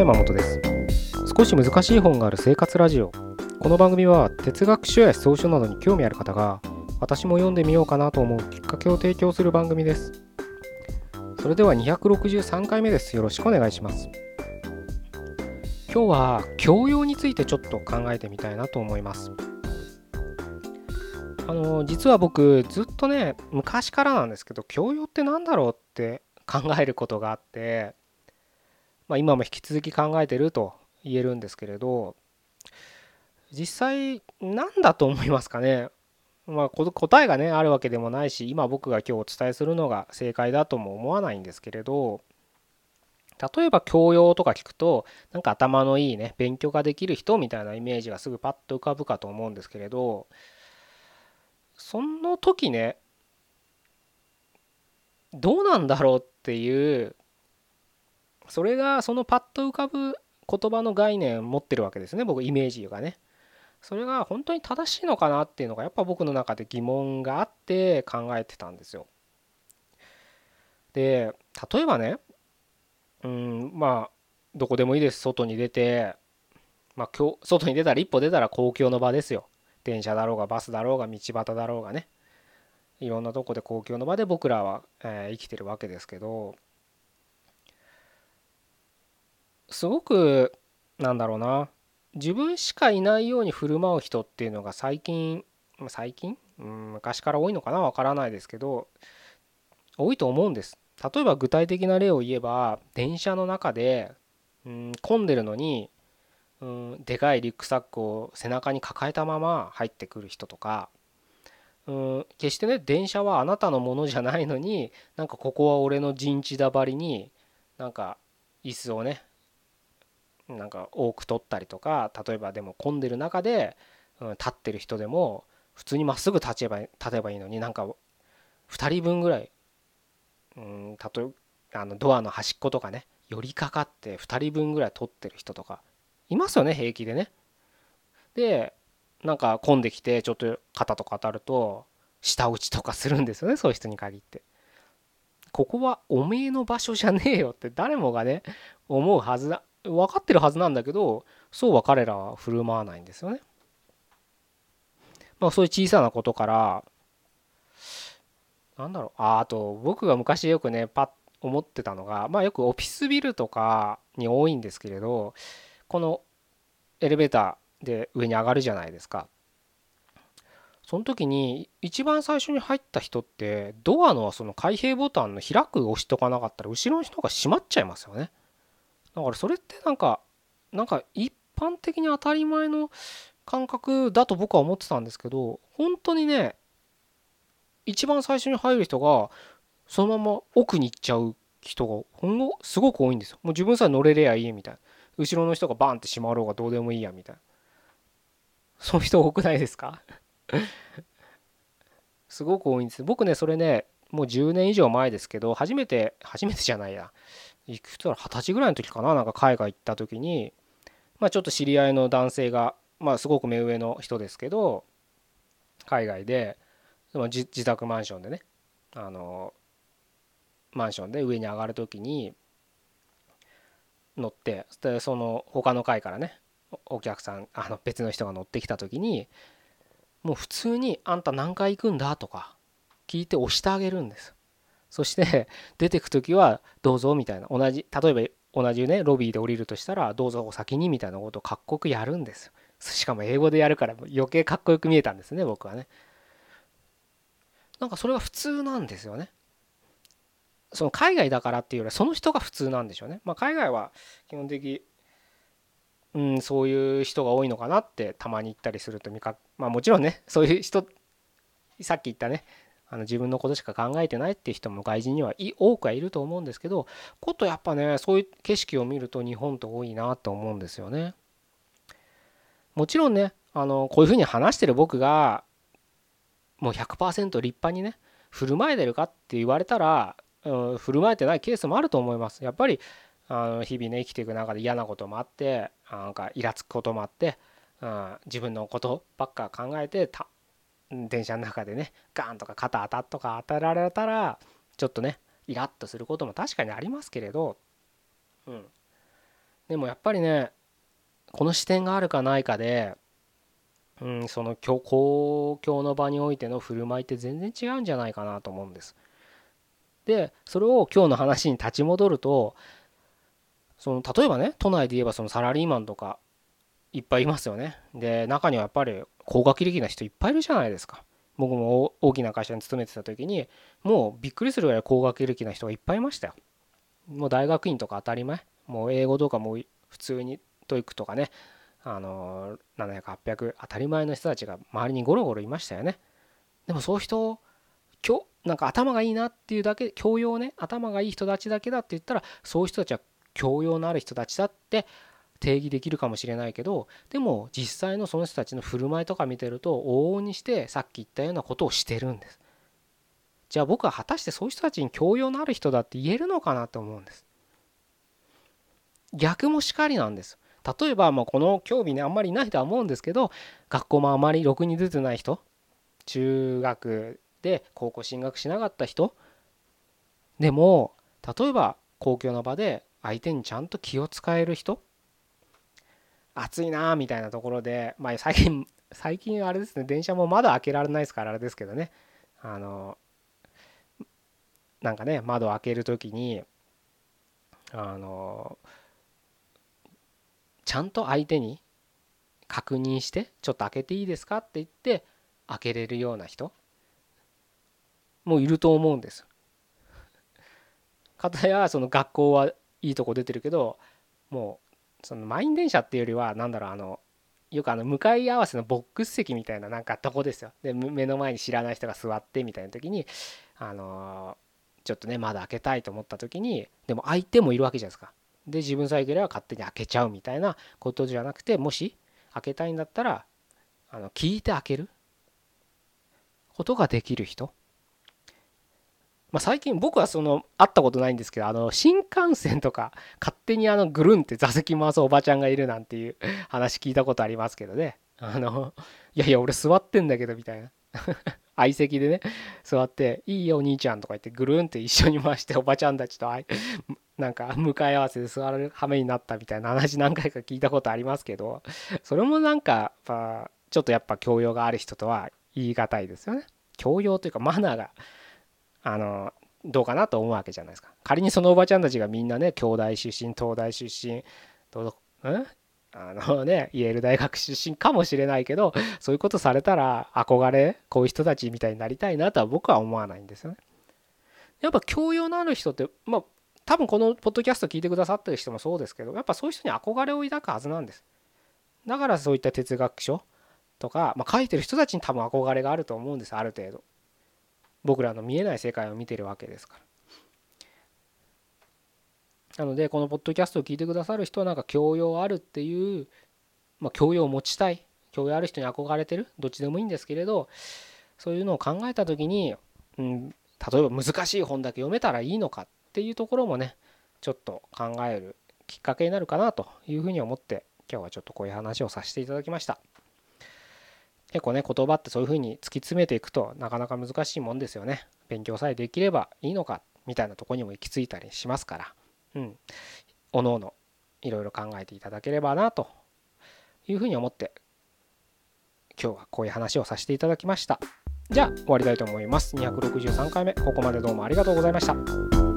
山本です。少し難しい本がある生活ラジオ。この番組は哲学書や思想書などに興味ある方が私も読んでみようかなと思うきっかけを提供する番組です。それでは263回目です。よろしくお願いします。今日は教養についてちょっと考えてみたいなと思います。あの実は僕ずっとね昔からなんですけど教養って何だろうって考えることがあってまあ、今も引き続き考えてると言えるんですけれど実際何だと思いますかね。まあ、答えがねあるわけでもないし今僕が今日お伝えするのが正解だとも思わないんですけれど例えば教養とか聞くとなんか頭のいいね勉強ができる人みたいなイメージがすぐパッと浮かぶかと思うんですけれどその時ねどうなんだろうっていうそれがそのパッと浮かぶ言葉の概念を持ってるわけですね僕イメージがね。それが本当に正しいのかなっていうのがやっぱ僕の中で疑問があって考えてたんですよ。で例えばねうんまあどこでもいいです外に出てまあ今日外に出たら一歩出たら公共の場ですよ。電車だろうがバスだろうが道端だろうがねいろんなとこで公共の場で僕らは、え、生きてるわけですけどすごくなんだろうな。自分しかいないように振る舞う人っていうのが最近最近、うん、昔から多いのかな？わからないですけど多いと思うんです。例えば具体的な例を言えば電車の中で、うん、混んでるのに、うん、でかいリュックサックを背中に抱えたまま入ってくる人とか、うん、決してね電車はあなたのものじゃないのになんかここは俺の陣地だばりになんか椅子をねなんか多く取ったりとか例えばでも混んでる中で、うん、立ってる人でも普通にまっすぐ立てば立てばいいのになんか2人分ぐらい、うん、例えあのドアの端っことかね寄りかかって2人分ぐらい取ってる人とかいますよね平気でね。でなんか混んできてちょっと肩とか当たると舌打ちとかするんですよねそういう人に限って。ここはおめえの場所じゃねえよって誰もがね思うはずだ分かってるはずなんだけどそうは彼らは振る舞わないんですよね。まあそういう小さなことからなんだろうああと僕が昔よくねパッ思ってたのがまあよくオフィスビルとかに多いんですけれどこのエレベーターで上に上がるじゃないですか。その時に一番最初に入った人ってドアのその開閉ボタンの開く押しとかなかったら後ろの人が閉まっちゃいますよね。だからそれってなんかなんか一般的に当たり前の感覚だと僕は思ってたんですけど本当にね一番最初に入る人がそのまま奥に行っちゃう人がほんのすごく多いんですよ。もう自分さえ乗れれやいいみたいな。後ろの人がバンって閉まろうがどうでもいいやみたいな。そういう人多くないですか？すごく多いんです。僕ね、それね、もう10年以上前ですけど、初めて、初めてじゃないや。いくつ二十歳ぐらいの時かななんか海外行った時にまあちょっと知り合いの男性がまあすごく目上の人ですけど海外で自宅マンションでねあのマンションで上に上がる時に乗ってその他の階からねお客さんあの別の人が乗ってきた時にもう普通に「あんた何回行くんだ?」とか聞いて押してあげるんですそして 出てく時はどうぞみたいな。同じ例えば同じねロビーで降りるとしたらどうぞお先にみたいなことをかっこよくやるんです。よしかも英語でやるから余計かっこよく見えたんですね僕はね。なんかそれが普通なんですよね。その海外だからっていうよりはその人が普通なんでしょうね。まあ海外は基本的うんそういう人が多いのかなってたまに行ったりすると見かまあもちろんねそういう人さっき言ったねあの自分のことしか考えてないっていう人も外人には多くはいると思うんですけどことやっぱねそういう景色を見ると日本って多いなと思うんですよね。もちろんねあのこういうふうに話してる僕がもう100%立派にね振る舞えてるかって言われたら、うん、振る舞えてないケースもあると思います。やっぱりあの日々ね生きていく中で嫌なこともあってなんかイラつくこともあって、うん、自分のことばっか考えて電車の中でねガンとか肩当たっとか当たられたらちょっとねイラッとすることも確かにありますけれど、うん、でもやっぱりねこの視点があるかないかで、うん、その公共の場においての振る舞いって全然違うんじゃないかなと思うんです。でそれを今日の話に立ち戻るとその例えばね都内で言えばそのサラリーマンとかいっぱいいますよね。で中にはやっぱり高学歴な人いっぱいいるじゃないですか。僕も大きな会社に勤めてた時にもうびっくりするぐらい高学歴な人がいっぱいいましたよ。もう大学院とか当たり前もう英語とかも普通に TOEIC とかねあの700800当たり前の人たちが周りにゴロゴロいましたよね。でもそういう人今日なんか頭がいいなっていうだけ教養ね頭がいい人たちだけだって言ったらそういう人たちは教養のある人たちだって定義できるかもしれないけどでも実際のその人たちの振る舞いとか見てると往々にしてさっき言ったようなことをしてるんです。じゃあ僕は果たしてそういう人たちに教養のある人だって言えるのかなと思うんです。逆もしかりなんです。例えばもうこの興味ねあんまりいないとは思うんですけど学校もあまりろくに出てない人中学で高校進学しなかった人でも例えば公共の場で相手にちゃんと気を使える人暑いなみたいなところで、まあ、最近最近あれですね電車も窓開けられないですからあれですけどねあのなんかね窓開ける時にあのちゃんと相手に確認してちょっと開けていいですかって言って開けれるような人もいると思うんです。かたやその学校はいいとこ出てるけどもうその満員電車っていうよりは何だろうあのよくあの向かい合わせのボックス席みたいななんかとこですよ。で目の前に知らない人が座ってみたいな時にあのちょっとねまだ開けたいと思った時にでも相手もいるわけじゃないですか。で自分さえいければ勝手に開けちゃうみたいなことじゃなくてもし開けたいんだったらあの聞いて開けることができる人まあ、最近僕はその会ったことないんですけどあの新幹線とか勝手にあのぐるんって座席回すおばちゃんがいるなんていう話聞いたことありますけどね。あのいやいや俺座ってんだけどみたいな。相席でね座って「いいよお兄ちゃん」とか言ってぐるんって一緒に回しておばちゃんたちとなんか向かい合わせで座る羽目になったみたいな話何回か聞いたことありますけどそれもなんかちょっとやっぱ教養がある人とは言い難いですよね。教養というかマナーがあのどうかなと思うわけじゃないですか仮にそのおばちゃんたちがみんなね京大出身東大出身どうん？あのねイェール大学出身かもしれないけどそういうことされたら憧れこういう人たちみたいになりたいなとは僕は思わないんですよね。やっぱ教養のある人ってまあ多分このポッドキャスト聞いてくださってる人もそうですけどやっぱそういう人に憧れを抱くはずなんです。だからそういった哲学書とか、まあ、書いてる人たちに多分憧れがあると思うんですある程度。僕らの見えない世界を見てるわけですから。なのでこのポッドキャストを聞いてくださる人はなんか教養あるっていう、まあ、教養を持ちたい教養ある人に憧れてるどっちでもいいんですけれどそういうのを考えた時に、うん、例えば難しい本だけ読めたらいいのかっていうところもねちょっと考えるきっかけになるかなというふうに思って今日はちょっとこういう話をさせていただきました。結構ね言葉ってそういう風に突き詰めていくとなかなか難しいもんですよね。勉強さえできればいいのかみたいなとこにも行き着いたりしますから。うん。おのおのいろいろ考えていただければなというふうに思って今日はこういう話をさせていただきました。じゃあ終わりたいと思います。263回目ここまでどうもありがとうございました。